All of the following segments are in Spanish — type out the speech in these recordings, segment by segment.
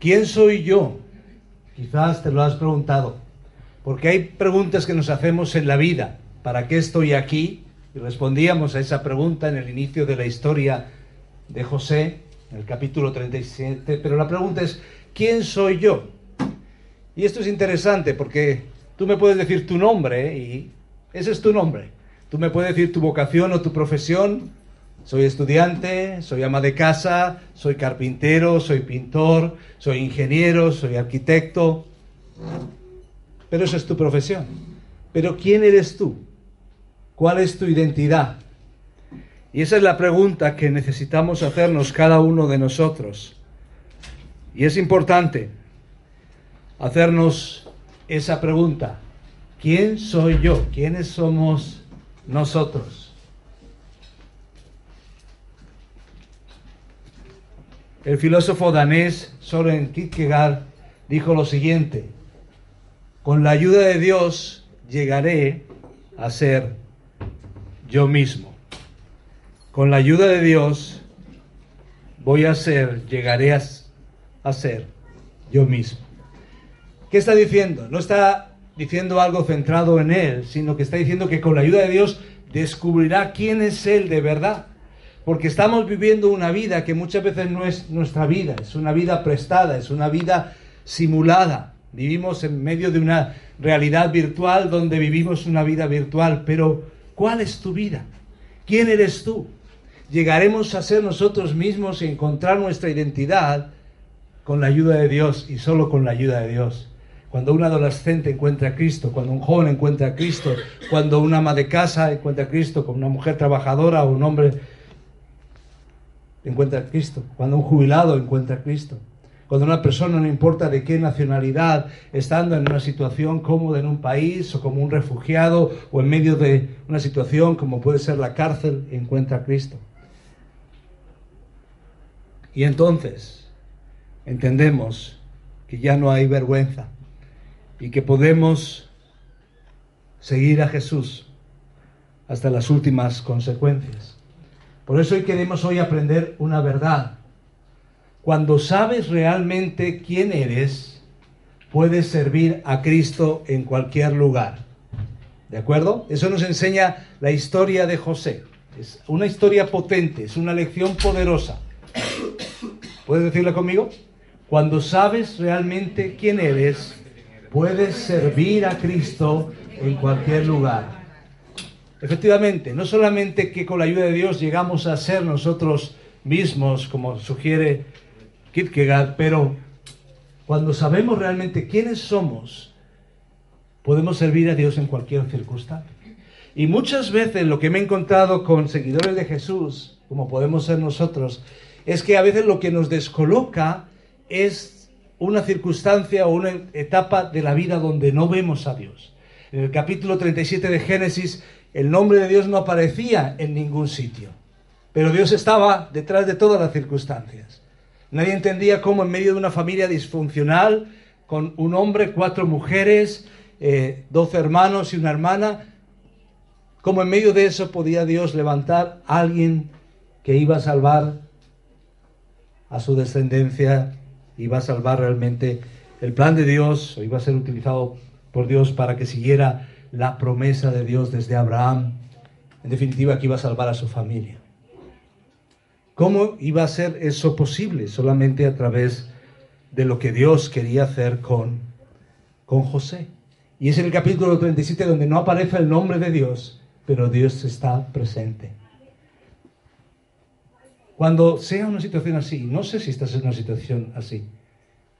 ¿quién soy yo? Quizás te lo has preguntado, porque hay preguntas que nos hacemos en la vida. ¿Para qué estoy aquí? Y respondíamos a esa pregunta en el inicio de la historia de José, en el capítulo 37, pero la pregunta es, ¿quién soy yo? Y esto es interesante porque tú me puedes decir tu nombre y ese es tu nombre. Tú me puedes decir tu vocación o tu profesión. Soy estudiante, soy ama de casa, soy carpintero, soy pintor, soy ingeniero, soy arquitecto. Pero eso es tu profesión. Pero ¿quién eres tú? ¿Cuál es tu identidad? Y esa es la pregunta que necesitamos hacernos cada uno de nosotros. Y es importante hacernos esa pregunta. ¿Quién soy yo? ¿Quiénes somos nosotros? El filósofo danés Soren Kierkegaard dijo lo siguiente, con la ayuda de Dios llegaré a ser yo mismo. Con la ayuda de Dios voy a ser, llegaré a, ser yo mismo. ¿Qué está diciendo? No está diciendo algo centrado en Él, sino que está diciendo que con la ayuda de Dios descubrirá quién es Él de verdad. Porque estamos viviendo una vida que muchas veces no es nuestra vida, es una vida prestada, es una vida simulada. Vivimos en medio de una realidad virtual donde vivimos una vida virtual, pero ¿cuál es tu vida? ¿Quién eres tú? Llegaremos a ser nosotros mismos y encontrar nuestra identidad con la ayuda de Dios y solo con la ayuda de Dios. Cuando un adolescente encuentra a Cristo, cuando un joven encuentra a Cristo, cuando una ama de casa encuentra a Cristo, como una mujer trabajadora o un hombre encuentra a Cristo, cuando un jubilado encuentra a Cristo, cuando una persona, no importa de qué nacionalidad, estando en una situación cómoda en un país o como un refugiado o en medio de una situación como puede ser la cárcel, encuentra a Cristo. Y entonces entendemos que ya no hay vergüenza, y que podemos seguir a Jesús hasta las últimas consecuencias. Por eso hoy queremos hoy aprender una verdad. Cuando sabes realmente quién eres, puedes servir a Cristo en cualquier lugar. ¿De acuerdo? Eso nos enseña la historia de José. Es una historia potente, es una lección poderosa. ¿Puedes decirlo conmigo? Cuando sabes realmente quién eres, puedes servir a Cristo en cualquier lugar. Efectivamente, no solamente que con la ayuda de Dios llegamos a ser nosotros mismos, como sugiere Kierkegaard, pero cuando sabemos realmente quiénes somos, podemos servir a Dios en cualquier circunstancia. Y muchas veces lo que me he encontrado con seguidores de Jesús, como podemos ser nosotros, es que a veces lo que nos descoloca es una circunstancia o una etapa de la vida donde no vemos a Dios. En el capítulo 37 de Génesis, el nombre de Dios no aparecía en ningún sitio, pero Dios estaba detrás de todas las circunstancias. Nadie entendía cómo en medio de una familia disfuncional, con un hombre, cuatro mujeres, eh, doce hermanos y una hermana, cómo en medio de eso podía Dios levantar a alguien que iba a salvar a su descendencia iba a salvar realmente el plan de Dios, o iba a ser utilizado por Dios para que siguiera la promesa de Dios desde Abraham. En definitiva, que iba a salvar a su familia. ¿Cómo iba a ser eso posible? Solamente a través de lo que Dios quería hacer con, con José. Y es en el capítulo 37 donde no aparece el nombre de Dios, pero Dios está presente. Cuando sea una situación así, no sé si estás en una situación así.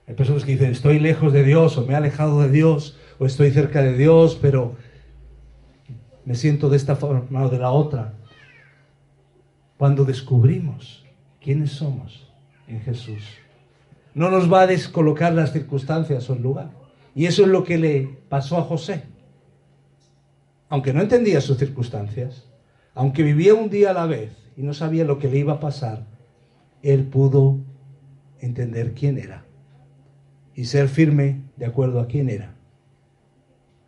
Hay personas que dicen, estoy lejos de Dios, o me he alejado de Dios, o estoy cerca de Dios, pero me siento de esta forma o de la otra. Cuando descubrimos quiénes somos en Jesús, no nos va a descolocar las circunstancias o el lugar. Y eso es lo que le pasó a José. Aunque no entendía sus circunstancias, aunque vivía un día a la vez, y no sabía lo que le iba a pasar, él pudo entender quién era y ser firme de acuerdo a quién era.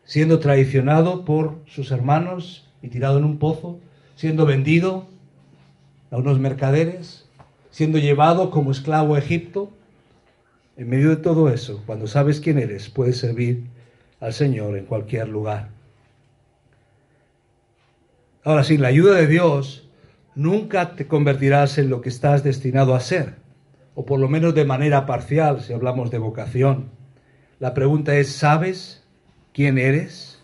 Siendo traicionado por sus hermanos y tirado en un pozo, siendo vendido a unos mercaderes, siendo llevado como esclavo a Egipto, en medio de todo eso, cuando sabes quién eres, puedes servir al Señor en cualquier lugar. Ahora, sin la ayuda de Dios, nunca te convertirás en lo que estás destinado a ser, o por lo menos de manera parcial, si hablamos de vocación. La pregunta es, ¿sabes quién eres?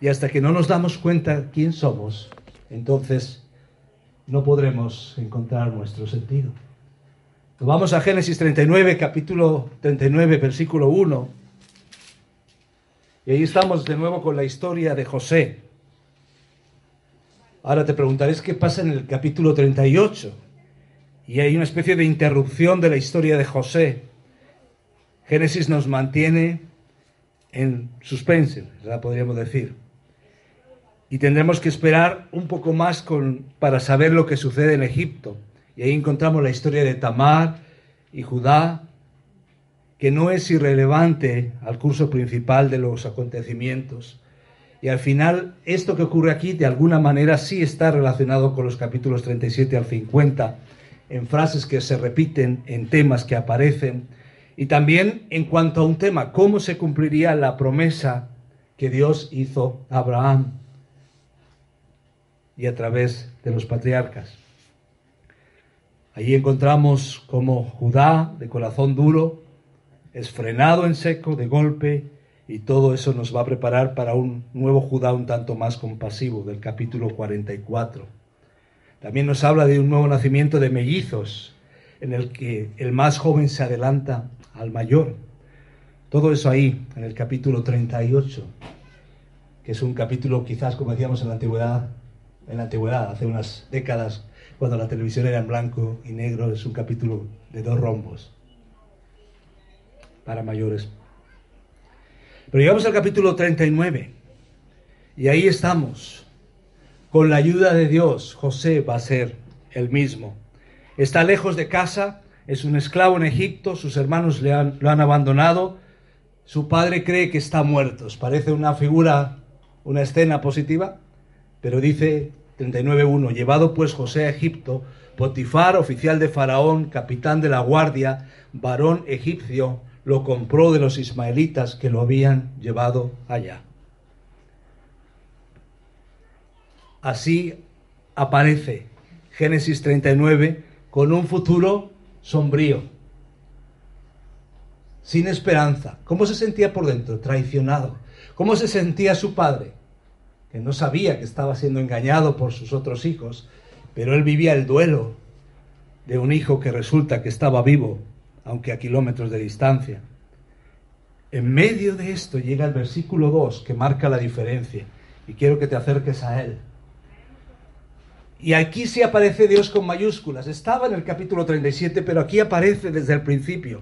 Y hasta que no nos damos cuenta quién somos, entonces no podremos encontrar nuestro sentido. vamos a Génesis 39, capítulo 39, versículo 1. Y ahí estamos de nuevo con la historia de José. Ahora te preguntaréis qué pasa en el capítulo 38. Y hay una especie de interrupción de la historia de José. Génesis nos mantiene en suspense, la podríamos decir. Y tendremos que esperar un poco más para saber lo que sucede en Egipto. Y ahí encontramos la historia de Tamar y Judá, que no es irrelevante al curso principal de los acontecimientos. Y al final, esto que ocurre aquí, de alguna manera, sí está relacionado con los capítulos 37 al 50, en frases que se repiten, en temas que aparecen, y también en cuanto a un tema, cómo se cumpliría la promesa que Dios hizo a Abraham y a través de los patriarcas. Allí encontramos cómo Judá, de corazón duro, es frenado en seco de golpe y todo eso nos va a preparar para un nuevo Judá un tanto más compasivo del capítulo 44. También nos habla de un nuevo nacimiento de mellizos en el que el más joven se adelanta al mayor. Todo eso ahí en el capítulo 38, que es un capítulo quizás como decíamos en la antigüedad, en la antigüedad, hace unas décadas, cuando la televisión era en blanco y negro, es un capítulo de dos rombos para mayores. Pero llegamos al capítulo 39 y ahí estamos. Con la ayuda de Dios, José va a ser el mismo. Está lejos de casa, es un esclavo en Egipto, sus hermanos lo han abandonado, su padre cree que está muerto. Parece una figura, una escena positiva, pero dice 39.1, llevado pues José a Egipto, Potifar, oficial de Faraón, capitán de la guardia, varón egipcio, lo compró de los ismaelitas que lo habían llevado allá. Así aparece Génesis 39 con un futuro sombrío, sin esperanza. ¿Cómo se sentía por dentro? Traicionado. ¿Cómo se sentía su padre? Que no sabía que estaba siendo engañado por sus otros hijos, pero él vivía el duelo de un hijo que resulta que estaba vivo aunque a kilómetros de distancia. En medio de esto llega el versículo 2 que marca la diferencia y quiero que te acerques a él. Y aquí sí aparece Dios con mayúsculas. Estaba en el capítulo 37, pero aquí aparece desde el principio.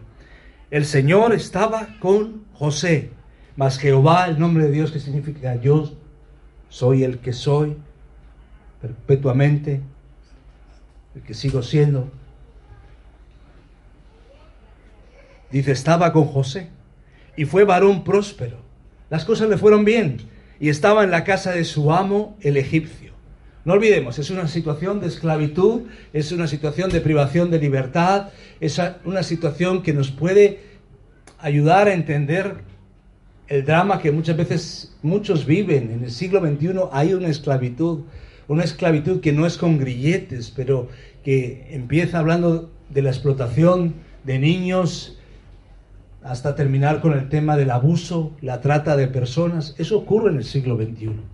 El Señor estaba con José, mas Jehová, el nombre de Dios que significa yo soy el que soy perpetuamente, el que sigo siendo. Dice, estaba con José y fue varón próspero. Las cosas le fueron bien y estaba en la casa de su amo, el egipcio. No olvidemos, es una situación de esclavitud, es una situación de privación de libertad, es una situación que nos puede ayudar a entender el drama que muchas veces muchos viven. En el siglo XXI hay una esclavitud, una esclavitud que no es con grilletes, pero que empieza hablando de la explotación de niños, hasta terminar con el tema del abuso, la trata de personas. Eso ocurre en el siglo XXI.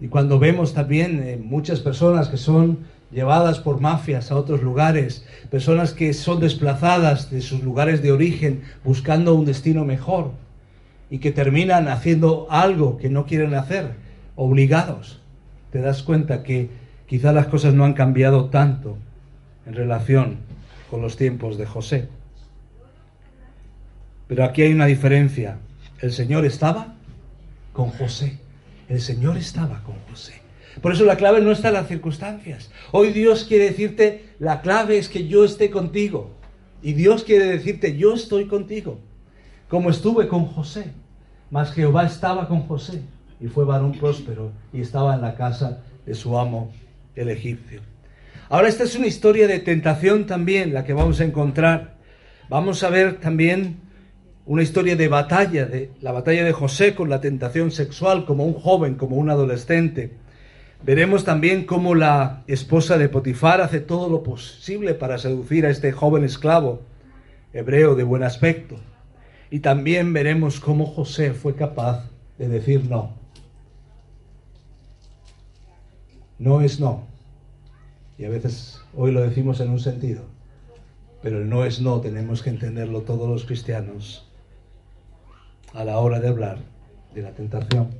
Y cuando vemos también eh, muchas personas que son llevadas por mafias a otros lugares, personas que son desplazadas de sus lugares de origen buscando un destino mejor y que terminan haciendo algo que no quieren hacer, obligados, te das cuenta que quizá las cosas no han cambiado tanto en relación con los tiempos de José. Pero aquí hay una diferencia. El Señor estaba con José. El Señor estaba con José. Por eso la clave no está en las circunstancias. Hoy Dios quiere decirte, la clave es que yo esté contigo. Y Dios quiere decirte, yo estoy contigo. Como estuve con José. Mas Jehová estaba con José. Y fue varón próspero. Y estaba en la casa de su amo, el egipcio. Ahora esta es una historia de tentación también, la que vamos a encontrar Vamos a ver también una historia de batalla, de la batalla de José con la tentación sexual como un joven, como un adolescente. Veremos también cómo la esposa de Potifar hace todo lo posible para seducir a este joven esclavo hebreo de buen aspecto. Y también veremos cómo José fue capaz de decir no. No es no. Y a veces hoy lo decimos en un sentido. Pero el no es no, tenemos que entenderlo todos los cristianos a la hora de hablar de la tentación.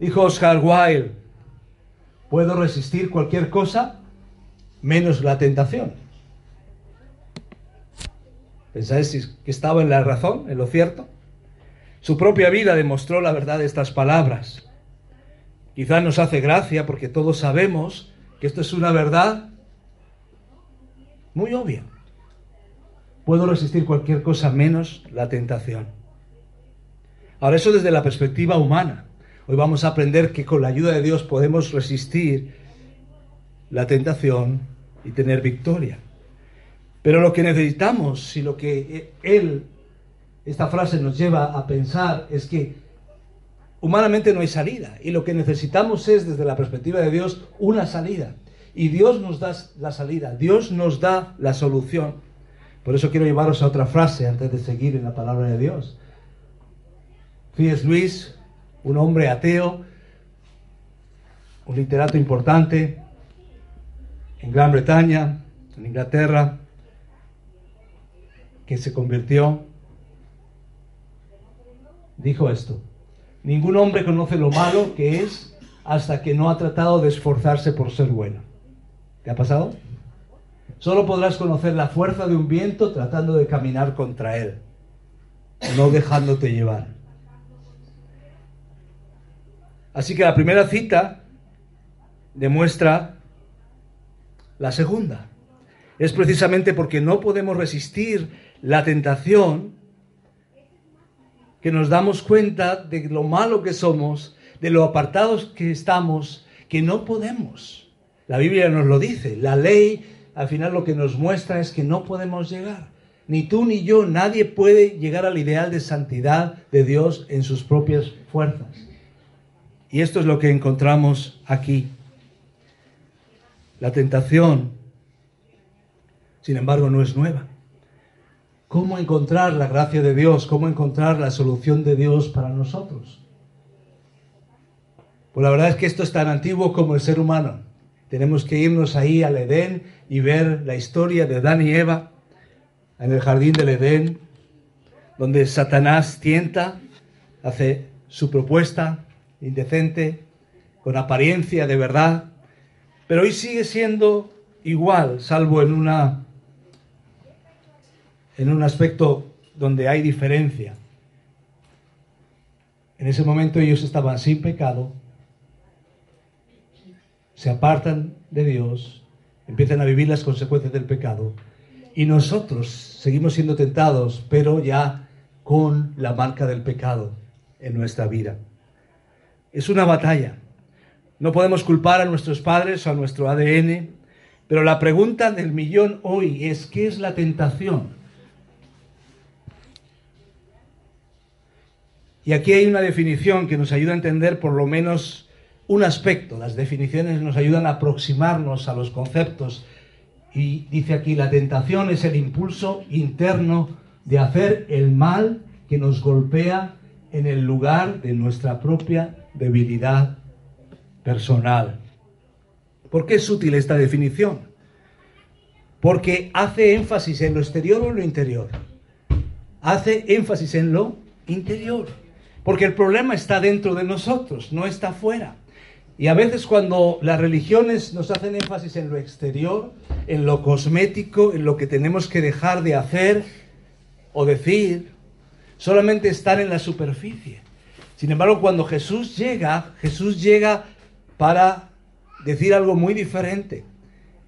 Dijo Oscar Wilde, puedo resistir cualquier cosa menos la tentación. ¿Pensáis que estaba en la razón, en lo cierto? Su propia vida demostró la verdad de estas palabras. Quizás nos hace gracia porque todos sabemos que esto es una verdad muy obvia. Puedo resistir cualquier cosa menos la tentación. Ahora eso desde la perspectiva humana. Hoy vamos a aprender que con la ayuda de Dios podemos resistir la tentación y tener victoria. Pero lo que necesitamos y lo que Él, esta frase nos lleva a pensar es que humanamente no hay salida. Y lo que necesitamos es, desde la perspectiva de Dios, una salida. Y Dios nos da la salida, Dios nos da la solución. Por eso quiero llevaros a otra frase antes de seguir en la palabra de Dios. C.S. Luis, un hombre ateo, un literato importante en Gran Bretaña, en Inglaterra, que se convirtió, dijo esto, ningún hombre conoce lo malo que es hasta que no ha tratado de esforzarse por ser bueno. ¿Te ha pasado? Solo podrás conocer la fuerza de un viento tratando de caminar contra él, no dejándote llevar. Así que la primera cita demuestra la segunda. Es precisamente porque no podemos resistir la tentación que nos damos cuenta de lo malo que somos, de lo apartados que estamos, que no podemos. La Biblia nos lo dice, la ley al final lo que nos muestra es que no podemos llegar. Ni tú ni yo, nadie puede llegar al ideal de santidad de Dios en sus propias fuerzas. Y esto es lo que encontramos aquí. La tentación, sin embargo, no es nueva. ¿Cómo encontrar la gracia de Dios? ¿Cómo encontrar la solución de Dios para nosotros? Pues la verdad es que esto es tan antiguo como el ser humano. Tenemos que irnos ahí al Edén y ver la historia de Adán y Eva en el jardín del Edén, donde Satanás tienta, hace su propuesta indecente, con apariencia de verdad, pero hoy sigue siendo igual, salvo en una en un aspecto donde hay diferencia. En ese momento ellos estaban sin pecado, se apartan de Dios, empiezan a vivir las consecuencias del pecado y nosotros seguimos siendo tentados, pero ya con la marca del pecado en nuestra vida. Es una batalla. No podemos culpar a nuestros padres o a nuestro ADN, pero la pregunta del millón hoy es, ¿qué es la tentación? Y aquí hay una definición que nos ayuda a entender por lo menos un aspecto. Las definiciones nos ayudan a aproximarnos a los conceptos. Y dice aquí, la tentación es el impulso interno de hacer el mal que nos golpea en el lugar de nuestra propia debilidad personal. ¿Por qué es útil esta definición? Porque hace énfasis en lo exterior o en lo interior. Hace énfasis en lo interior. Porque el problema está dentro de nosotros, no está fuera. Y a veces cuando las religiones nos hacen énfasis en lo exterior, en lo cosmético, en lo que tenemos que dejar de hacer o decir, solamente están en la superficie. Sin embargo, cuando Jesús llega, Jesús llega para decir algo muy diferente.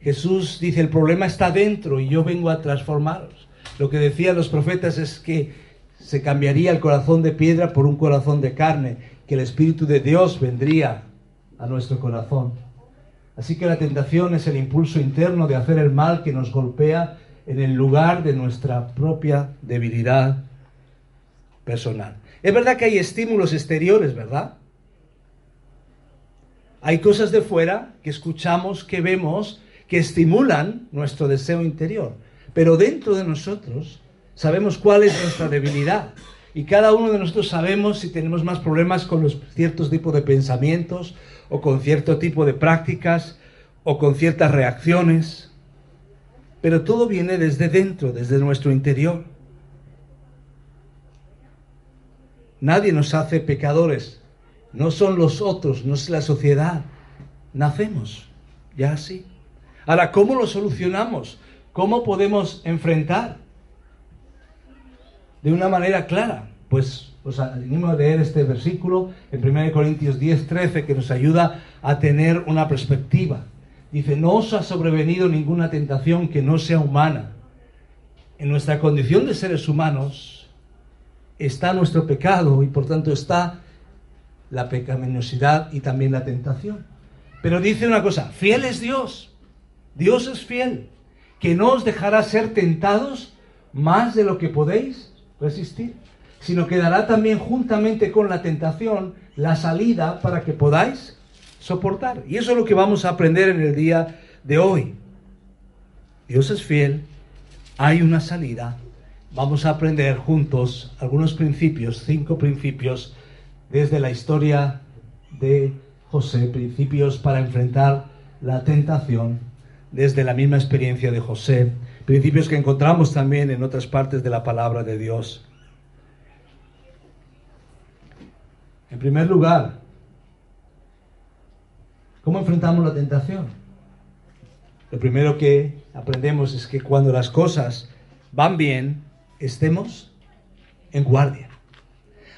Jesús dice, el problema está dentro y yo vengo a transformaros. Lo que decían los profetas es que se cambiaría el corazón de piedra por un corazón de carne, que el Espíritu de Dios vendría nuestro corazón. Así que la tentación es el impulso interno de hacer el mal que nos golpea en el lugar de nuestra propia debilidad personal. Es verdad que hay estímulos exteriores, ¿verdad? Hay cosas de fuera que escuchamos, que vemos, que estimulan nuestro deseo interior. Pero dentro de nosotros sabemos cuál es nuestra debilidad. Y cada uno de nosotros sabemos si tenemos más problemas con los ciertos tipos de pensamientos o con cierto tipo de prácticas o con ciertas reacciones. Pero todo viene desde dentro, desde nuestro interior. Nadie nos hace pecadores, no son los otros, no es la sociedad. Nacemos ya así. Ahora, ¿cómo lo solucionamos? ¿Cómo podemos enfrentar? De una manera clara. Pues os animo a leer este versículo en 1 Corintios 10, 13, que nos ayuda a tener una perspectiva. Dice, no os ha sobrevenido ninguna tentación que no sea humana. En nuestra condición de seres humanos está nuestro pecado y por tanto está la pecaminosidad y también la tentación. Pero dice una cosa, fiel es Dios. Dios es fiel, que no os dejará ser tentados más de lo que podéis resistir, sino que dará también juntamente con la tentación la salida para que podáis soportar. Y eso es lo que vamos a aprender en el día de hoy. Dios es fiel, hay una salida. Vamos a aprender juntos algunos principios, cinco principios desde la historia de José, principios para enfrentar la tentación, desde la misma experiencia de José, principios que encontramos también en otras partes de la palabra de Dios. En primer lugar, ¿cómo enfrentamos la tentación? Lo primero que aprendemos es que cuando las cosas van bien, estemos en guardia.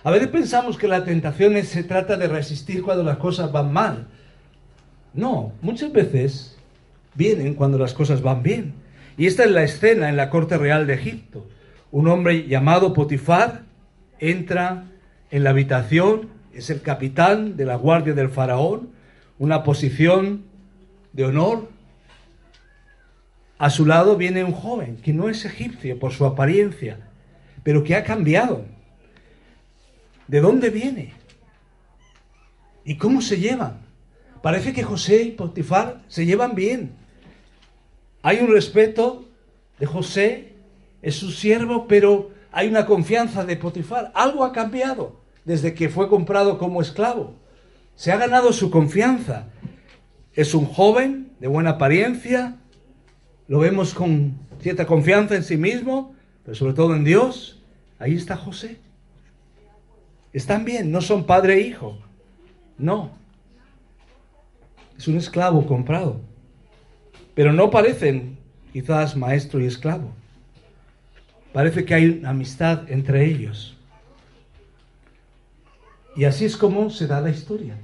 A veces pensamos que la tentación se trata de resistir cuando las cosas van mal. No, muchas veces vienen cuando las cosas van bien. Y esta es la escena en la corte real de Egipto. Un hombre llamado Potifar entra en la habitación, es el capitán de la guardia del faraón, una posición de honor. A su lado viene un joven que no es egipcio por su apariencia, pero que ha cambiado ¿De dónde viene? ¿Y cómo se llevan? Parece que José y Potifar se llevan bien. Hay un respeto de José, es su siervo, pero hay una confianza de Potifar. Algo ha cambiado desde que fue comprado como esclavo. Se ha ganado su confianza. Es un joven de buena apariencia, lo vemos con cierta confianza en sí mismo, pero sobre todo en Dios. Ahí está José. Están bien, no son padre e hijo. No. Es un esclavo comprado. Pero no parecen quizás maestro y esclavo. Parece que hay una amistad entre ellos. Y así es como se da la historia.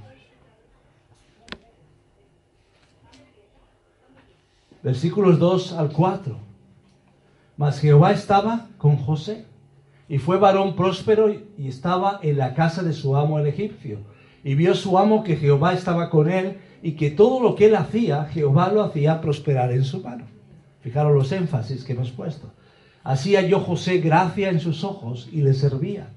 Versículos 2 al 4. Mas Jehová estaba con José y fue varón próspero y estaba en la casa de su amo el egipcio. Y vio su amo que Jehová estaba con él y que todo lo que él hacía, Jehová lo hacía prosperar en su mano. Fijaros los énfasis que hemos puesto. Así halló José gracia en sus ojos y le servía.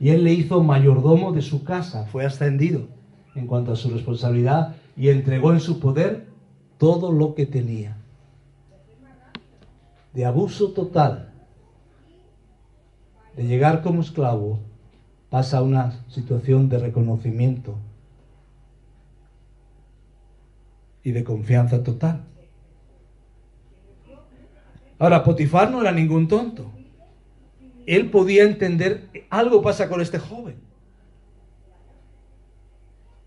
Y él le hizo mayordomo de su casa, fue ascendido en cuanto a su responsabilidad y entregó en su poder todo lo que tenía. De abuso total de llegar como esclavo, pasa a una situación de reconocimiento y de confianza total. Ahora, Potifar no era ningún tonto. Él podía entender, algo pasa con este joven.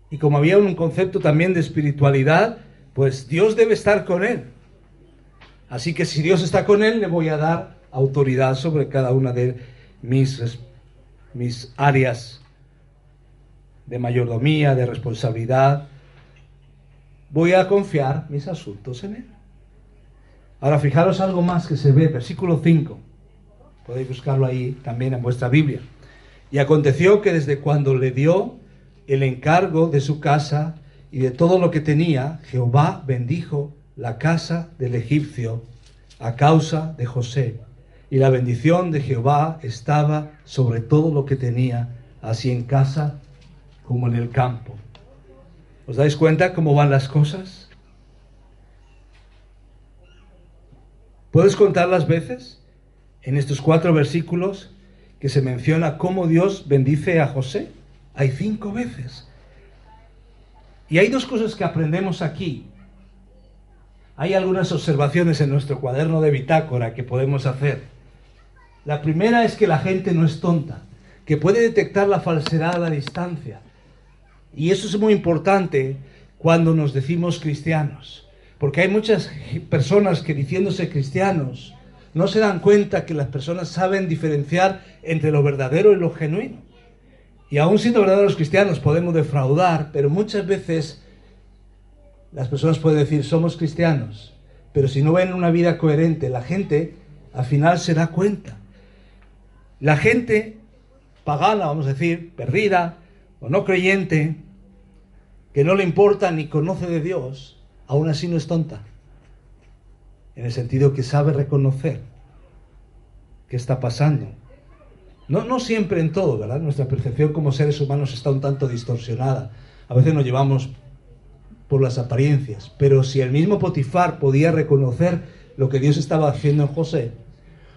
Y como había un concepto también de espiritualidad, pues Dios debe estar con él. Así que si Dios está con él, le voy a dar autoridad sobre cada una de mis, mis áreas de mayordomía, de responsabilidad, voy a confiar mis asuntos en Él. Ahora fijaros algo más que se ve, versículo 5. Podéis buscarlo ahí también en vuestra Biblia. Y aconteció que desde cuando le dio el encargo de su casa y de todo lo que tenía, Jehová bendijo la casa del egipcio a causa de José. Y la bendición de Jehová estaba sobre todo lo que tenía, así en casa como en el campo. ¿Os dais cuenta cómo van las cosas? ¿Puedes contar las veces en estos cuatro versículos que se menciona cómo Dios bendice a José? Hay cinco veces. Y hay dos cosas que aprendemos aquí. Hay algunas observaciones en nuestro cuaderno de bitácora que podemos hacer. La primera es que la gente no es tonta, que puede detectar la falsedad a la distancia. Y eso es muy importante cuando nos decimos cristianos, porque hay muchas personas que diciéndose cristianos no se dan cuenta que las personas saben diferenciar entre lo verdadero y lo genuino. Y aún siendo verdaderos cristianos podemos defraudar, pero muchas veces las personas pueden decir somos cristianos, pero si no ven una vida coherente, la gente al final se da cuenta. La gente pagana, vamos a decir, perdida o no creyente, que no le importa ni conoce de Dios, aún así no es tonta. En el sentido que sabe reconocer qué está pasando. No, no siempre en todo, ¿verdad? Nuestra percepción como seres humanos está un tanto distorsionada. A veces nos llevamos por las apariencias. Pero si el mismo Potifar podía reconocer lo que Dios estaba haciendo en José,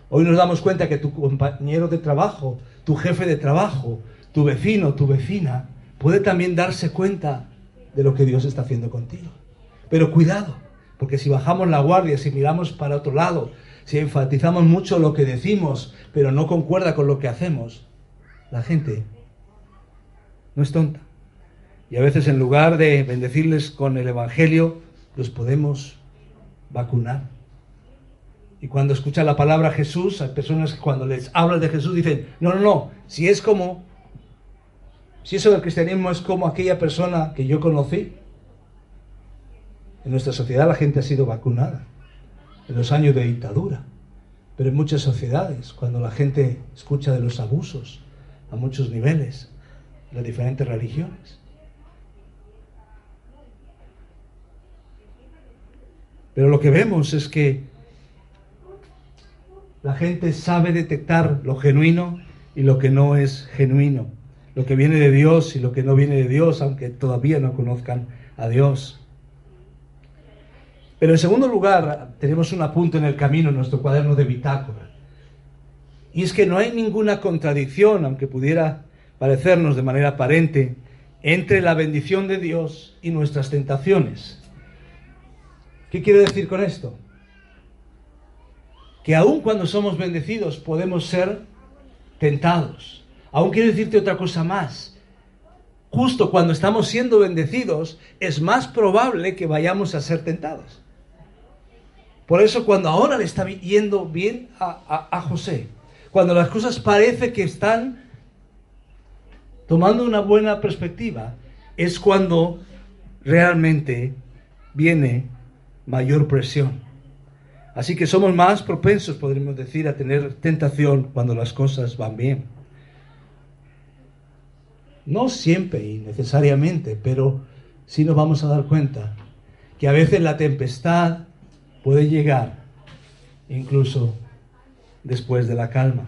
hoy nos damos cuenta que tu compañero de trabajo, tu jefe de trabajo, tu vecino, tu vecina, puede también darse cuenta de lo que Dios está haciendo contigo. Pero cuidado, porque si bajamos la guardia, si miramos para otro lado, si enfatizamos mucho lo que decimos, pero no concuerda con lo que hacemos, la gente no es tonta. Y a veces en lugar de bendecirles con el Evangelio, los podemos vacunar. Y cuando escuchan la palabra Jesús, hay personas que cuando les hablan de Jesús dicen, no, no, no, si es como, si eso del cristianismo es como aquella persona que yo conocí, en nuestra sociedad la gente ha sido vacunada en los años de dictadura, pero en muchas sociedades, cuando la gente escucha de los abusos a muchos niveles, las diferentes religiones, Pero lo que vemos es que la gente sabe detectar lo genuino y lo que no es genuino, lo que viene de Dios y lo que no viene de Dios, aunque todavía no conozcan a Dios. Pero en segundo lugar, tenemos un apunte en el camino en nuestro cuaderno de bitácora. Y es que no hay ninguna contradicción, aunque pudiera parecernos de manera aparente, entre la bendición de Dios y nuestras tentaciones. ¿Qué quiero decir con esto? Que aun cuando somos bendecidos podemos ser tentados. Aún quiero decirte otra cosa más. Justo cuando estamos siendo bendecidos es más probable que vayamos a ser tentados. Por eso cuando ahora le está yendo bien a, a José, cuando las cosas parece que están tomando una buena perspectiva, es cuando realmente viene mayor presión. Así que somos más propensos, podríamos decir, a tener tentación cuando las cosas van bien. No siempre y necesariamente, pero sí nos vamos a dar cuenta que a veces la tempestad puede llegar incluso después de la calma.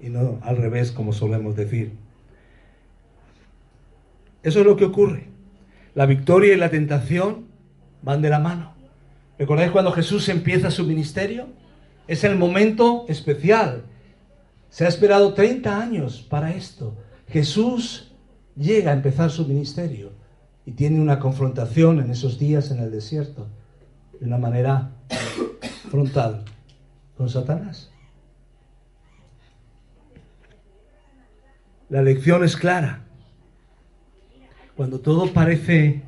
Y no al revés, como solemos decir. Eso es lo que ocurre. La victoria y la tentación van de la mano. ¿Recordáis cuando Jesús empieza su ministerio? Es el momento especial. Se ha esperado 30 años para esto. Jesús llega a empezar su ministerio y tiene una confrontación en esos días en el desierto de una manera frontal con Satanás. La lección es clara cuando todo parece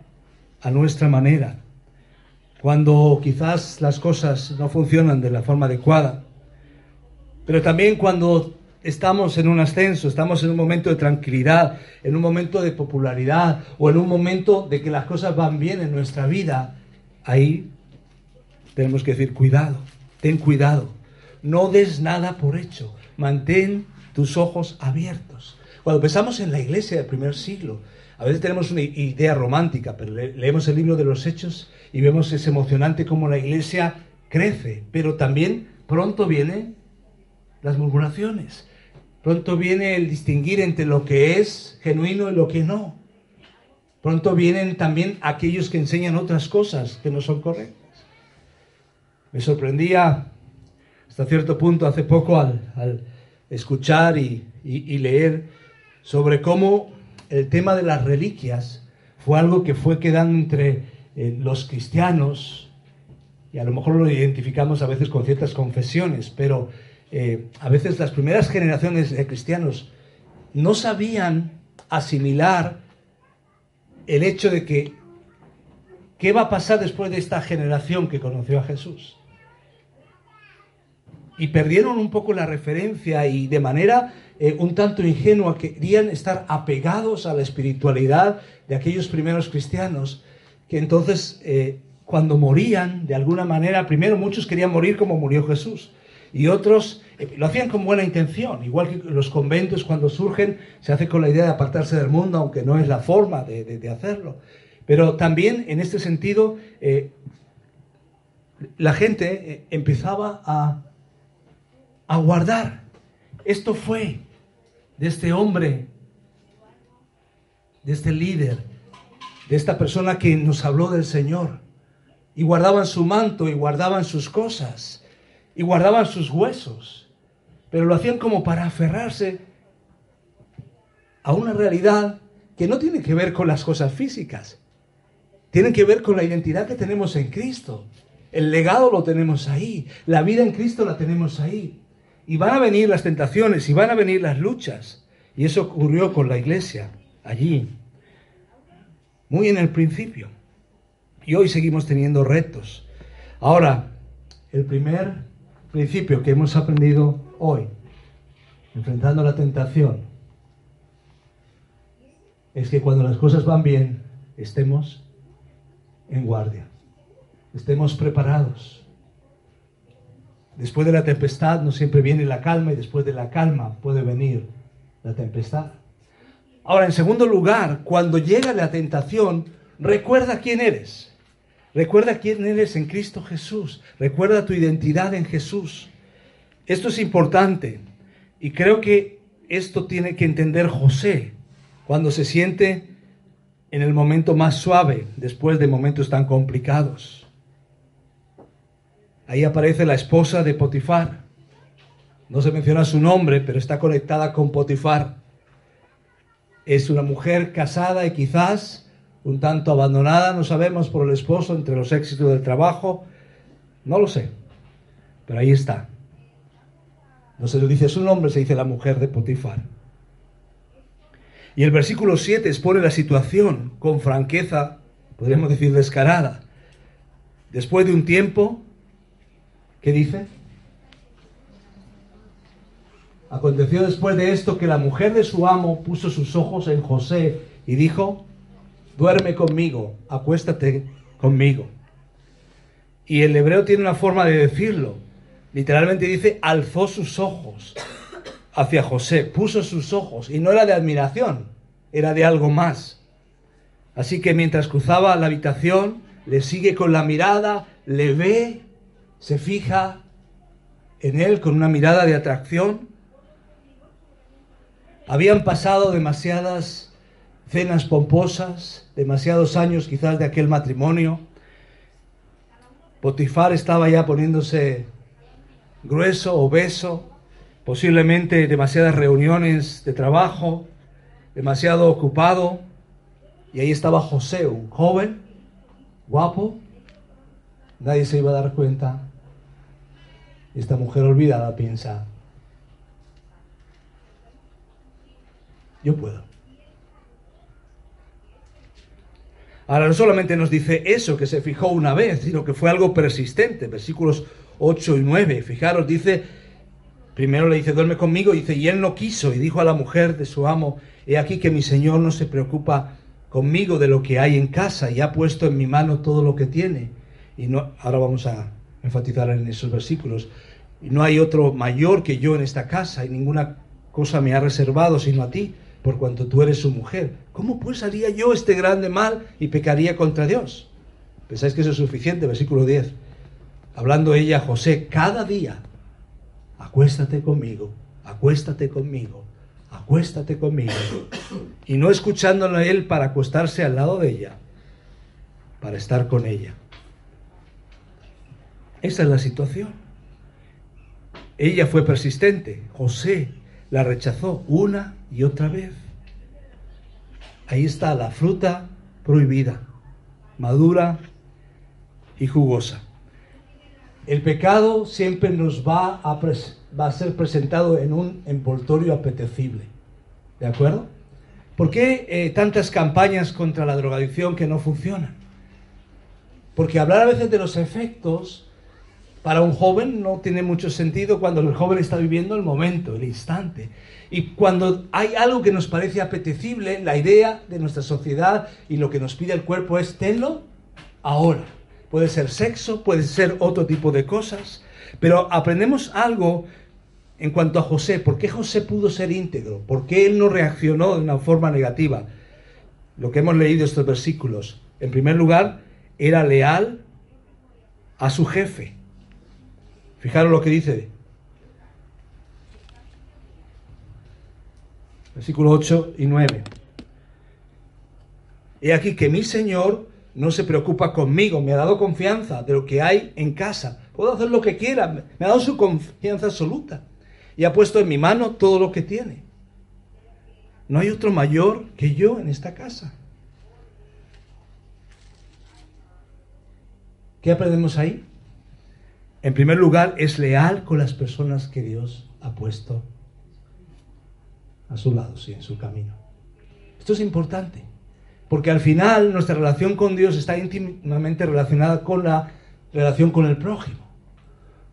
a nuestra manera, cuando quizás las cosas no funcionan de la forma adecuada, pero también cuando estamos en un ascenso, estamos en un momento de tranquilidad, en un momento de popularidad o en un momento de que las cosas van bien en nuestra vida, ahí tenemos que decir, cuidado, ten cuidado, no des nada por hecho, mantén tus ojos abiertos. Cuando pensamos en la iglesia del primer siglo, A veces tenemos una idea romántica, pero leemos el libro de los Hechos y vemos es emocionante cómo la iglesia crece, pero también pronto vienen las murmuraciones, pronto viene el distinguir entre lo que es genuino y lo que no. Pronto vienen también aquellos que enseñan otras cosas que no son correctas. Me sorprendía hasta cierto punto hace poco al, escuchar y, leer sobre cómo el tema de las reliquias fue algo que fue quedando entre eh, los cristianos, y a lo mejor lo identificamos a veces con ciertas confesiones, pero eh, a veces las primeras generaciones de cristianos no sabían asimilar el hecho de que qué va a pasar después de esta generación que conoció a Jesús y perdieron un poco la referencia y de manera eh, un tanto ingenua querían estar apegados a la espiritualidad de aquellos primeros cristianos que entonces eh, cuando morían de alguna manera, primero muchos querían morir como murió Jesús y otros eh, lo hacían con buena intención, igual que los conventos cuando surgen se hace con la idea de apartarse del mundo, aunque no es la forma de, hacerlo. Pero también en este sentido la gente empezaba a a guardar. Esto fue de este hombre, de este líder, de esta persona que nos habló del Señor. Y guardaban su manto y guardaban sus cosas y guardaban sus huesos. Pero lo hacían como para aferrarse a una realidad que no tiene que ver con las cosas físicas. Tiene que ver con la identidad que tenemos en Cristo. El legado lo tenemos ahí. La vida en Cristo la tenemos ahí. Y van a venir las tentaciones y van a venir las luchas. Y eso ocurrió con la iglesia allí, muy en el principio. Y hoy seguimos teniendo retos. Ahora, el primer principio que hemos aprendido hoy, enfrentando la tentación, es que cuando las cosas van bien, estemos en guardia, estemos preparados Después de la tempestad no siempre viene la calma y después de la calma puede venir la tempestad. Ahora, en segundo lugar, cuando llega la tentación, recuerda quién eres. Recuerda quién eres en Cristo Jesús. Recuerda tu identidad en Jesús. Esto es importante y creo que esto tiene que entender José cuando se siente en el momento más suave después de momentos tan complicados. Ahí aparece la esposa de Potifar. No se menciona su nombre, pero está conectada con Potifar. Es una mujer casada y quizás un tanto abandonada, no sabemos, por el esposo entre los éxitos del trabajo. No lo sé, pero ahí está. No se le dice su nombre, se dice la mujer de Potifar. Y el versículo 7 expone la situación con franqueza, podríamos decir descarada. Después de un tiempo, ¿Qué dice? Aconteció después de esto que la mujer de su amo puso sus ojos en José y dijo, duerme conmigo, acuéstate conmigo. Y el hebreo tiene una forma de decirlo. Literalmente dice, alzó sus ojos hacia José, puso sus ojos, y no era de admiración, era de algo más. Así que mientras cruzaba la habitación, le sigue con la mirada, le ve se fija en él con una mirada de atracción. Habían pasado demasiadas cenas pomposas, demasiados años quizás de aquel matrimonio. Potifar estaba ya poniéndose grueso, obeso, posiblemente demasiadas reuniones de trabajo, demasiado ocupado. Y ahí estaba José, un joven, guapo. Nadie se iba a dar cuenta esta mujer olvidada piensa, yo puedo. Ahora no solamente nos dice eso, que se fijó una vez, sino que fue algo persistente. Versículos 8 y 9. Fijaros, dice, primero le dice, duerme conmigo, y dice, y él no quiso, y dijo a la mujer de su amo, he aquí que mi Señor no se preocupa conmigo de lo que hay en casa, y ha puesto en mi mano todo lo que tiene. Y no, ahora vamos a enfatizar en esos versículos. No hay otro mayor que yo en esta casa y ninguna cosa me ha reservado sino a ti, por cuanto tú eres su mujer. ¿Cómo pues haría yo este grande mal y pecaría contra Dios? ¿Pensáis que eso es suficiente? Versículo 10. Hablando ella a José, cada día, acuéstate conmigo, acuéstate conmigo, acuéstate conmigo. Y no escuchándolo a él para acostarse al lado de ella, para estar con ella. Esa es la situación. Ella fue persistente. José la rechazó una y otra vez. Ahí está la fruta prohibida, madura y jugosa. El pecado siempre nos va a, va a ser presentado en un envoltorio apetecible. ¿De acuerdo? ¿Por qué eh, tantas campañas contra la drogadicción que no funcionan? Porque hablar a veces de los efectos para un joven no tiene mucho sentido cuando el joven está viviendo el momento, el instante. Y cuando hay algo que nos parece apetecible, la idea de nuestra sociedad y lo que nos pide el cuerpo es tenlo ahora. Puede ser sexo, puede ser otro tipo de cosas, pero aprendemos algo en cuanto a José. ¿Por qué José pudo ser íntegro? ¿Por qué él no reaccionó de una forma negativa? Lo que hemos leído estos versículos. En primer lugar, era leal a su jefe. Fijaros lo que dice. Versículos 8 y 9. He aquí que mi Señor no se preocupa conmigo, me ha dado confianza de lo que hay en casa. Puedo hacer lo que quiera, me ha dado su confianza absoluta. Y ha puesto en mi mano todo lo que tiene. No hay otro mayor que yo en esta casa. ¿Qué aprendemos ahí? En primer lugar, es leal con las personas que Dios ha puesto a su lado, sí, en su camino. Esto es importante, porque al final nuestra relación con Dios está íntimamente relacionada con la relación con el prójimo.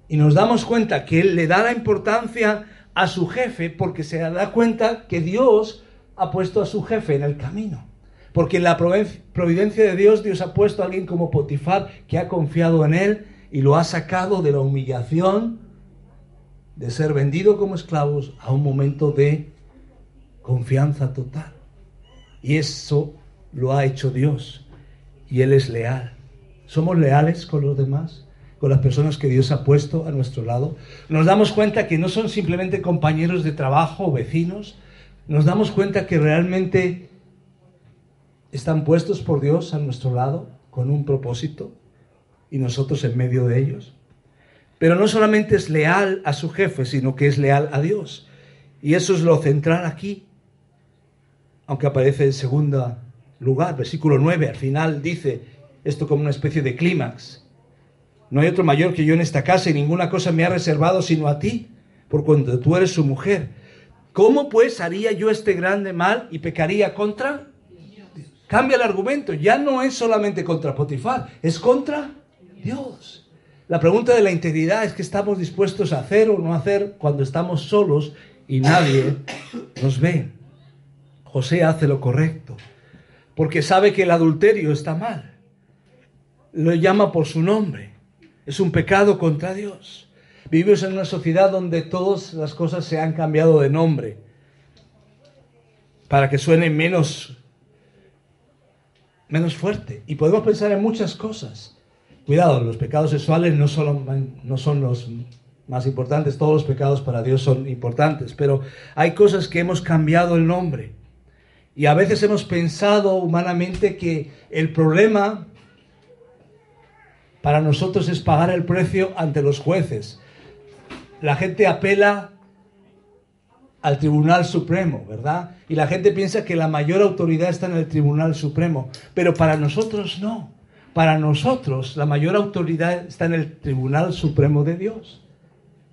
Y nos damos cuenta que Él le da la importancia a su jefe porque se da cuenta que Dios ha puesto a su jefe en el camino. Porque en la providencia de Dios, Dios ha puesto a alguien como Potifar que ha confiado en Él y lo ha sacado de la humillación de ser vendido como esclavos a un momento de confianza total. Y eso lo ha hecho Dios. Y Él es leal. ¿Somos leales con los demás? ¿Con las personas que Dios ha puesto a nuestro lado? Nos damos cuenta que no son simplemente compañeros de trabajo o vecinos. Nos damos cuenta que realmente están puestos por Dios a nuestro lado con un propósito y nosotros en medio de ellos. Pero no solamente es leal a su jefe, sino que es leal a Dios. Y eso es lo central aquí, aunque aparece en segundo lugar, versículo 9, al final dice esto como una especie de clímax. No hay otro mayor que yo en esta casa y ninguna cosa me ha reservado sino a ti, por cuanto tú eres su mujer. ¿Cómo pues haría yo este grande mal y pecaría contra? Cambia el argumento, ya no es solamente contra Potifar, es contra Dios. La pregunta de la integridad es que estamos dispuestos a hacer o no hacer cuando estamos solos y nadie nos ve. José hace lo correcto porque sabe que el adulterio está mal. Lo llama por su nombre. Es un pecado contra Dios. Vivimos en una sociedad donde todas las cosas se han cambiado de nombre para que suene menos, menos fuerte. Y podemos pensar en muchas cosas. Cuidado, los pecados sexuales no, solo, no son los más importantes, todos los pecados para Dios son importantes, pero hay cosas que hemos cambiado el nombre. Y a veces hemos pensado humanamente que el problema para nosotros es pagar el precio ante los jueces. La gente apela al Tribunal Supremo, ¿verdad? Y la gente piensa que la mayor autoridad está en el Tribunal Supremo, pero para nosotros no. Para nosotros la mayor autoridad está en el Tribunal Supremo de Dios.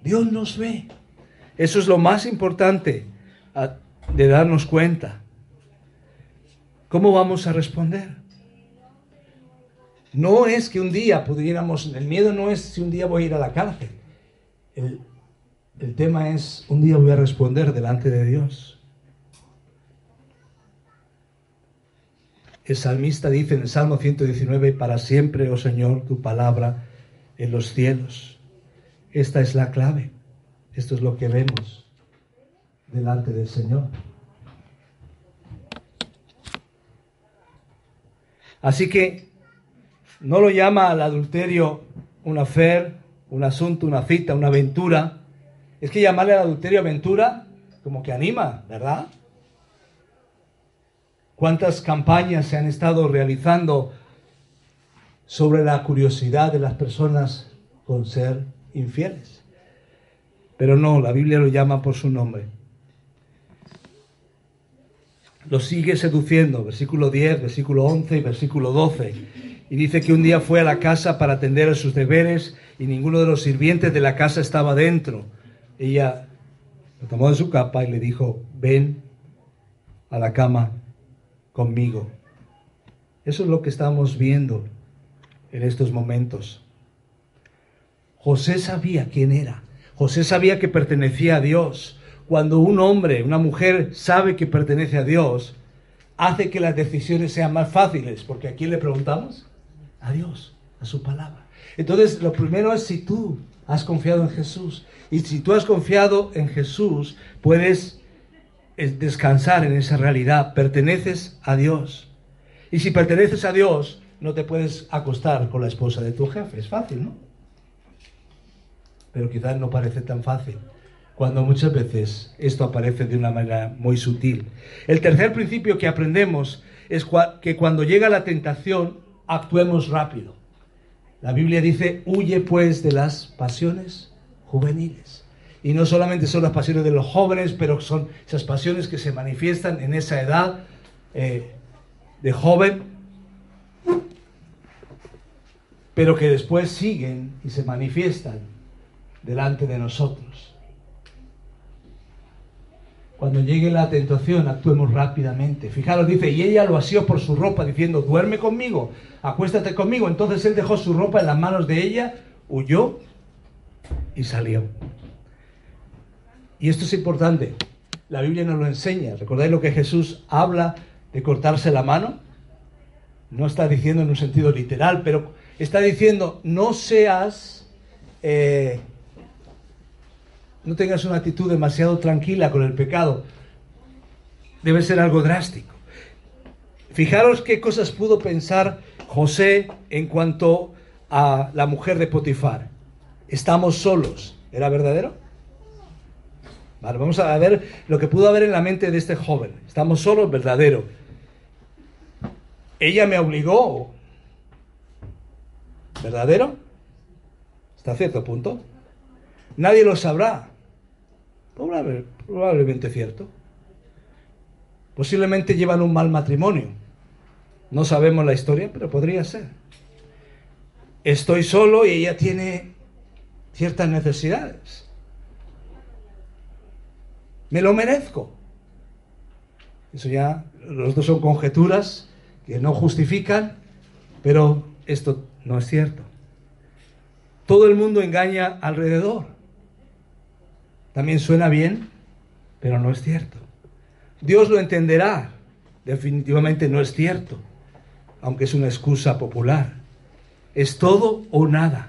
Dios nos ve. Eso es lo más importante de darnos cuenta. ¿Cómo vamos a responder? No es que un día pudiéramos, el miedo no es si un día voy a ir a la cárcel. El, el tema es, un día voy a responder delante de Dios. El salmista dice en el Salmo 119, para siempre, oh Señor, tu palabra en los cielos. Esta es la clave. Esto es lo que vemos delante del Señor. Así que no lo llama al adulterio una fer, un asunto, una cita, una aventura. Es que llamarle al adulterio aventura como que anima, ¿verdad? ¿Cuántas campañas se han estado realizando sobre la curiosidad de las personas con ser infieles? Pero no, la Biblia lo llama por su nombre. Lo sigue seduciendo, versículo 10, versículo 11 y versículo 12. Y dice que un día fue a la casa para atender a sus deberes y ninguno de los sirvientes de la casa estaba dentro. Ella lo tomó de su capa y le dijo, ven a la cama conmigo. Eso es lo que estamos viendo en estos momentos. José sabía quién era. José sabía que pertenecía a Dios. Cuando un hombre, una mujer sabe que pertenece a Dios, hace que las decisiones sean más fáciles, porque ¿a quién le preguntamos? A Dios, a su palabra. Entonces, lo primero es si tú has confiado en Jesús. Y si tú has confiado en Jesús, puedes descansar en esa realidad. Perteneces a Dios. Y si perteneces a Dios, no te puedes acostar con la esposa de tu jefe. Es fácil, ¿no? Pero quizás no parece tan fácil cuando muchas veces esto aparece de una manera muy sutil. El tercer principio que aprendemos es que cuando llega la tentación, actuemos rápido. La Biblia dice, huye pues de las pasiones juveniles. Y no solamente son las pasiones de los jóvenes, pero son esas pasiones que se manifiestan en esa edad eh, de joven, pero que después siguen y se manifiestan delante de nosotros. Cuando llegue la tentación, actuemos rápidamente. Fijaros, dice, y ella lo asió por su ropa, diciendo, duerme conmigo, acuéstate conmigo. Entonces él dejó su ropa en las manos de ella, huyó y salió. Y esto es importante. La Biblia nos lo enseña. ¿Recordáis lo que Jesús habla de cortarse la mano? No está diciendo en un sentido literal, pero está diciendo, no seas, eh, no tengas una actitud demasiado tranquila con el pecado. Debe ser algo drástico. Fijaros qué cosas pudo pensar José en cuanto a la mujer de Potifar. Estamos solos. ¿Era verdadero? Vamos a ver lo que pudo haber en la mente de este joven. Estamos solos, verdadero. Ella me obligó. ¿Verdadero? Hasta cierto punto. Nadie lo sabrá. Probablemente cierto. Posiblemente llevan un mal matrimonio. No sabemos la historia, pero podría ser. Estoy solo y ella tiene ciertas necesidades. Me lo merezco. Eso ya, los dos son conjeturas que no justifican, pero esto no es cierto. Todo el mundo engaña alrededor. También suena bien, pero no es cierto. Dios lo entenderá. Definitivamente no es cierto, aunque es una excusa popular. Es todo o nada.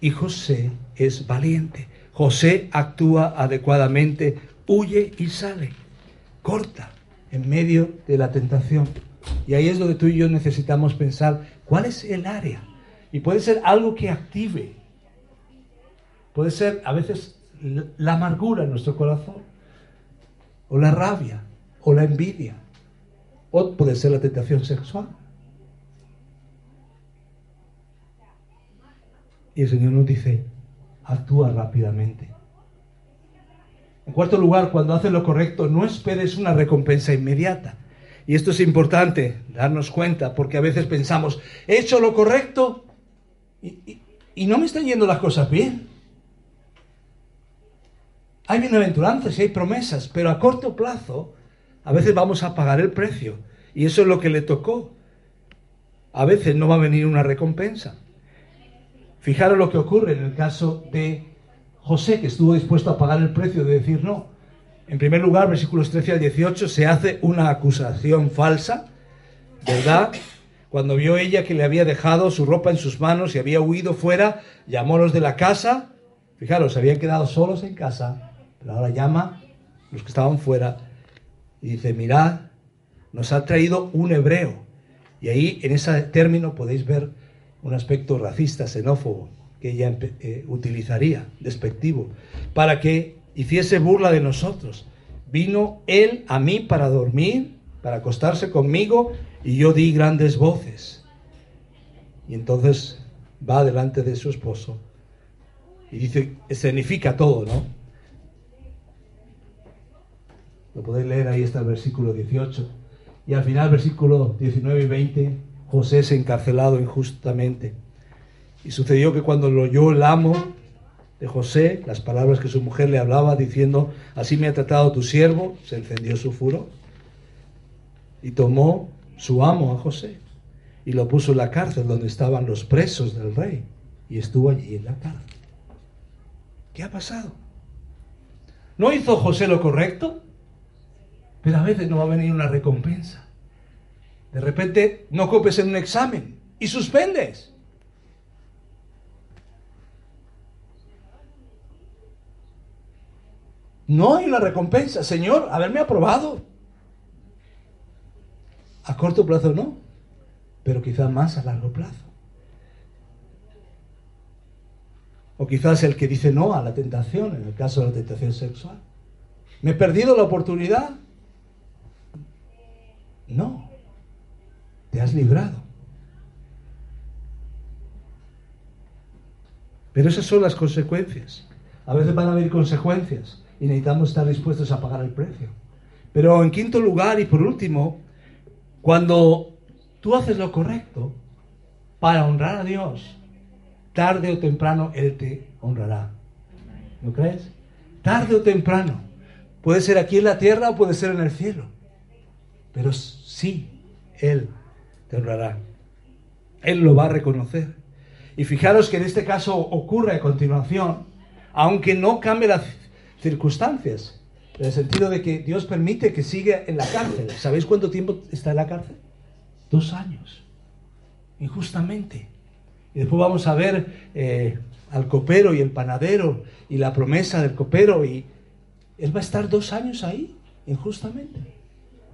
Y José es valiente. José actúa adecuadamente, huye y sale, corta en medio de la tentación. Y ahí es donde tú y yo necesitamos pensar cuál es el área. Y puede ser algo que active. Puede ser a veces la amargura en nuestro corazón, o la rabia, o la envidia, o puede ser la tentación sexual. Y el Señor nos dice, actúa rápidamente. En cuarto lugar, cuando haces lo correcto, no esperes una recompensa inmediata. Y esto es importante darnos cuenta, porque a veces pensamos, he hecho lo correcto y, no me están yendo las cosas bien. Hay bienaventuranzas y hay promesas, pero a corto plazo a veces vamos a pagar el precio. Y eso es lo que le tocó. A veces no va a venir una recompensa. Fijaros lo que ocurre en el caso de José, que estuvo dispuesto a pagar el precio de decir no. En primer lugar, versículos 13 al 18, se hace una acusación falsa, ¿verdad? Cuando vio ella que le había dejado su ropa en sus manos y había huido fuera, llamó a los de la casa. Fijaros, habían quedado solos en casa, pero ahora llama a los que estaban fuera y dice, mirad, nos ha traído un hebreo Y ahí, en ese término, podéis ver un aspecto racista, xenófobo, que ella eh, utilizaría, despectivo, para que hiciese burla de nosotros. Vino él a mí para dormir, para acostarse conmigo, y yo di grandes voces. Y entonces va delante de su esposo y dice, significa todo, ¿no? Lo podéis leer, ahí está el versículo 18. Y al final, versículo 19 y 20, José es encarcelado injustamente. Y sucedió que cuando lo oyó el amo de José, las palabras que su mujer le hablaba, diciendo, así me ha tratado tu siervo, se encendió su furor. Y tomó su amo a José y lo puso en la cárcel donde estaban los presos del rey. Y estuvo allí en la cárcel. ¿Qué ha pasado? ¿No hizo José lo correcto? Pero a veces no va a venir una recompensa. De repente no copies en un examen y suspendes. No hay una recompensa. Señor, haberme aprobado. A corto plazo no, pero quizás más a largo plazo. O quizás el que dice no a la tentación, en el caso de la tentación sexual. ¿Me he perdido la oportunidad? No, te has librado. Pero esas son las consecuencias. A veces van a haber consecuencias y necesitamos estar dispuestos a pagar el precio. Pero en quinto lugar y por último, cuando tú haces lo correcto para honrar a Dios, tarde o temprano Él te honrará. ¿No crees? Tarde o temprano. Puede ser aquí en la tierra o puede ser en el cielo. Pero sí, Él te honrará. Él lo va a reconocer. Y fijaros que en este caso ocurre a continuación, aunque no cambie las circunstancias. En el sentido de que Dios permite que siga en la cárcel. ¿Sabéis cuánto tiempo está en la cárcel? Dos años. Injustamente. Y después vamos a ver eh, al copero y el panadero y la promesa del copero. Y él va a estar dos años ahí, injustamente.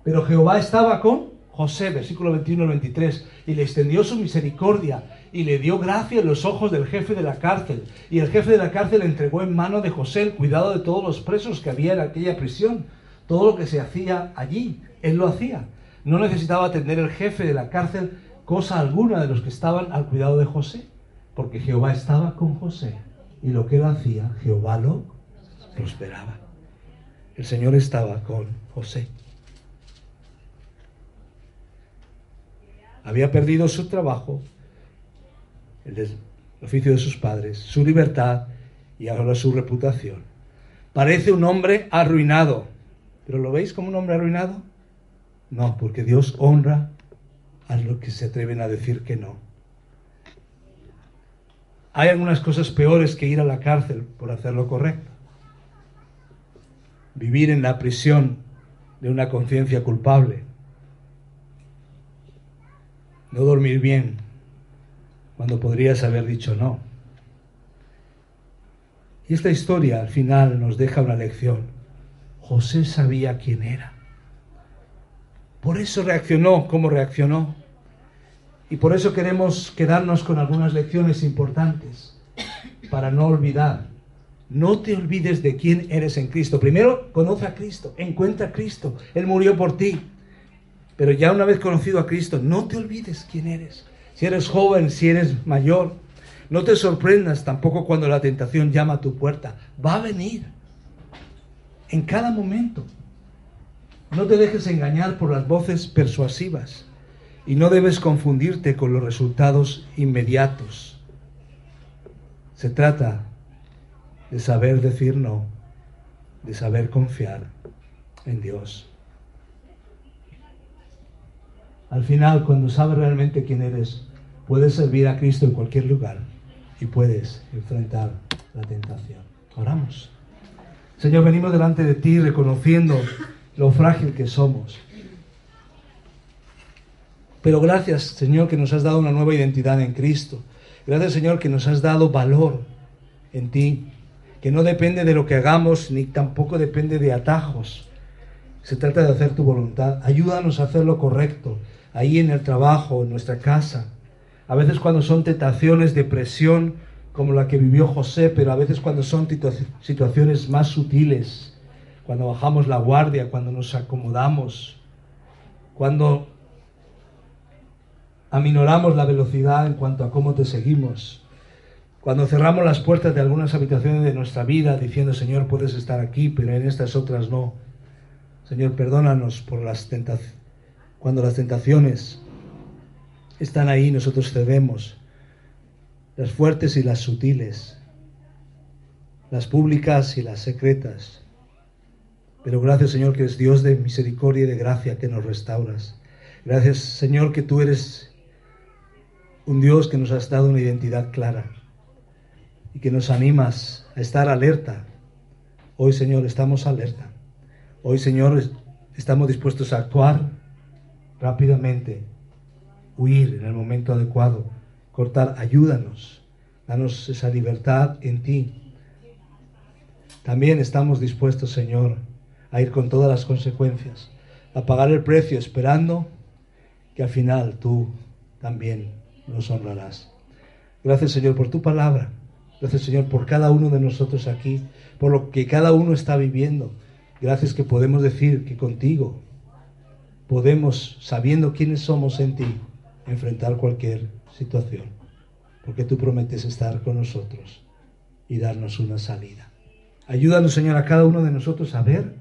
Pero Jehová estaba con José, versículo 21 al 23, y le extendió su misericordia y le dio gracia en los ojos del jefe de la cárcel. Y el jefe de la cárcel entregó en mano de José el cuidado de todos los presos que había en aquella prisión. Todo lo que se hacía allí, él lo hacía. No necesitaba atender el jefe de la cárcel cosa alguna de los que estaban al cuidado de José, porque Jehová estaba con José y lo que él hacía, Jehová lo prosperaba. El Señor estaba con José. Había perdido su trabajo, el, oficio de sus padres, su libertad y ahora su reputación. Parece un hombre arruinado. ¿Pero lo veis como un hombre arruinado? No, porque Dios honra a los que se atreven a decir que no. Hay algunas cosas peores que ir a la cárcel por hacer lo correcto. Vivir en la prisión de una conciencia culpable. No dormir bien, cuando podrías haber dicho no. Y esta historia al final nos deja una lección. José sabía quién era. Por eso reaccionó como reaccionó. Y por eso queremos quedarnos con algunas lecciones importantes para no olvidar. No te olvides de quién eres en Cristo. Primero, conoce a Cristo, encuentra a Cristo. Él murió por ti. Pero ya una vez conocido a Cristo, no te olvides quién eres si eres joven, si eres mayor. No te sorprendas tampoco cuando la tentación llama a tu puerta. Va a venir en cada momento. No te dejes engañar por las voces persuasivas y no debes confundirte con los resultados inmediatos. Se trata de saber decir no, de saber confiar en Dios. Al final, cuando sabes realmente quién eres, puedes servir a Cristo en cualquier lugar y puedes enfrentar la tentación. Oramos. Señor, venimos delante de ti reconociendo lo frágil que somos. Pero gracias, Señor, que nos has dado una nueva identidad en Cristo. Gracias, Señor, que nos has dado valor en ti, que no depende de lo que hagamos, ni tampoco depende de atajos. Se trata de hacer tu voluntad. Ayúdanos a hacer lo correcto ahí en el trabajo, en nuestra casa. A veces cuando son tentaciones de presión como la que vivió José, pero a veces cuando son situaciones más sutiles, cuando bajamos la guardia, cuando nos acomodamos, cuando aminoramos la velocidad en cuanto a cómo te seguimos, cuando cerramos las puertas de algunas habitaciones de nuestra vida diciendo, Señor, puedes estar aquí, pero en estas otras no. Señor, perdónanos por las tentaciones. Cuando las tentaciones están ahí, nosotros cedemos. Las fuertes y las sutiles. Las públicas y las secretas. Pero gracias, Señor, que es Dios de misericordia y de gracia que nos restauras. Gracias, Señor, que tú eres un Dios que nos has dado una identidad clara y que nos animas a estar alerta. Hoy, Señor, estamos alerta. Hoy, Señor, estamos dispuestos a actuar rápidamente, huir en el momento adecuado, cortar, ayúdanos, danos esa libertad en ti. También estamos dispuestos, Señor, a ir con todas las consecuencias, a pagar el precio, esperando que al final tú también nos honrarás. Gracias, Señor, por tu palabra. Gracias Señor por cada uno de nosotros aquí, por lo que cada uno está viviendo. Gracias que podemos decir que contigo podemos, sabiendo quiénes somos en ti, enfrentar cualquier situación. Porque tú prometes estar con nosotros y darnos una salida. Ayúdanos Señor a cada uno de nosotros a ver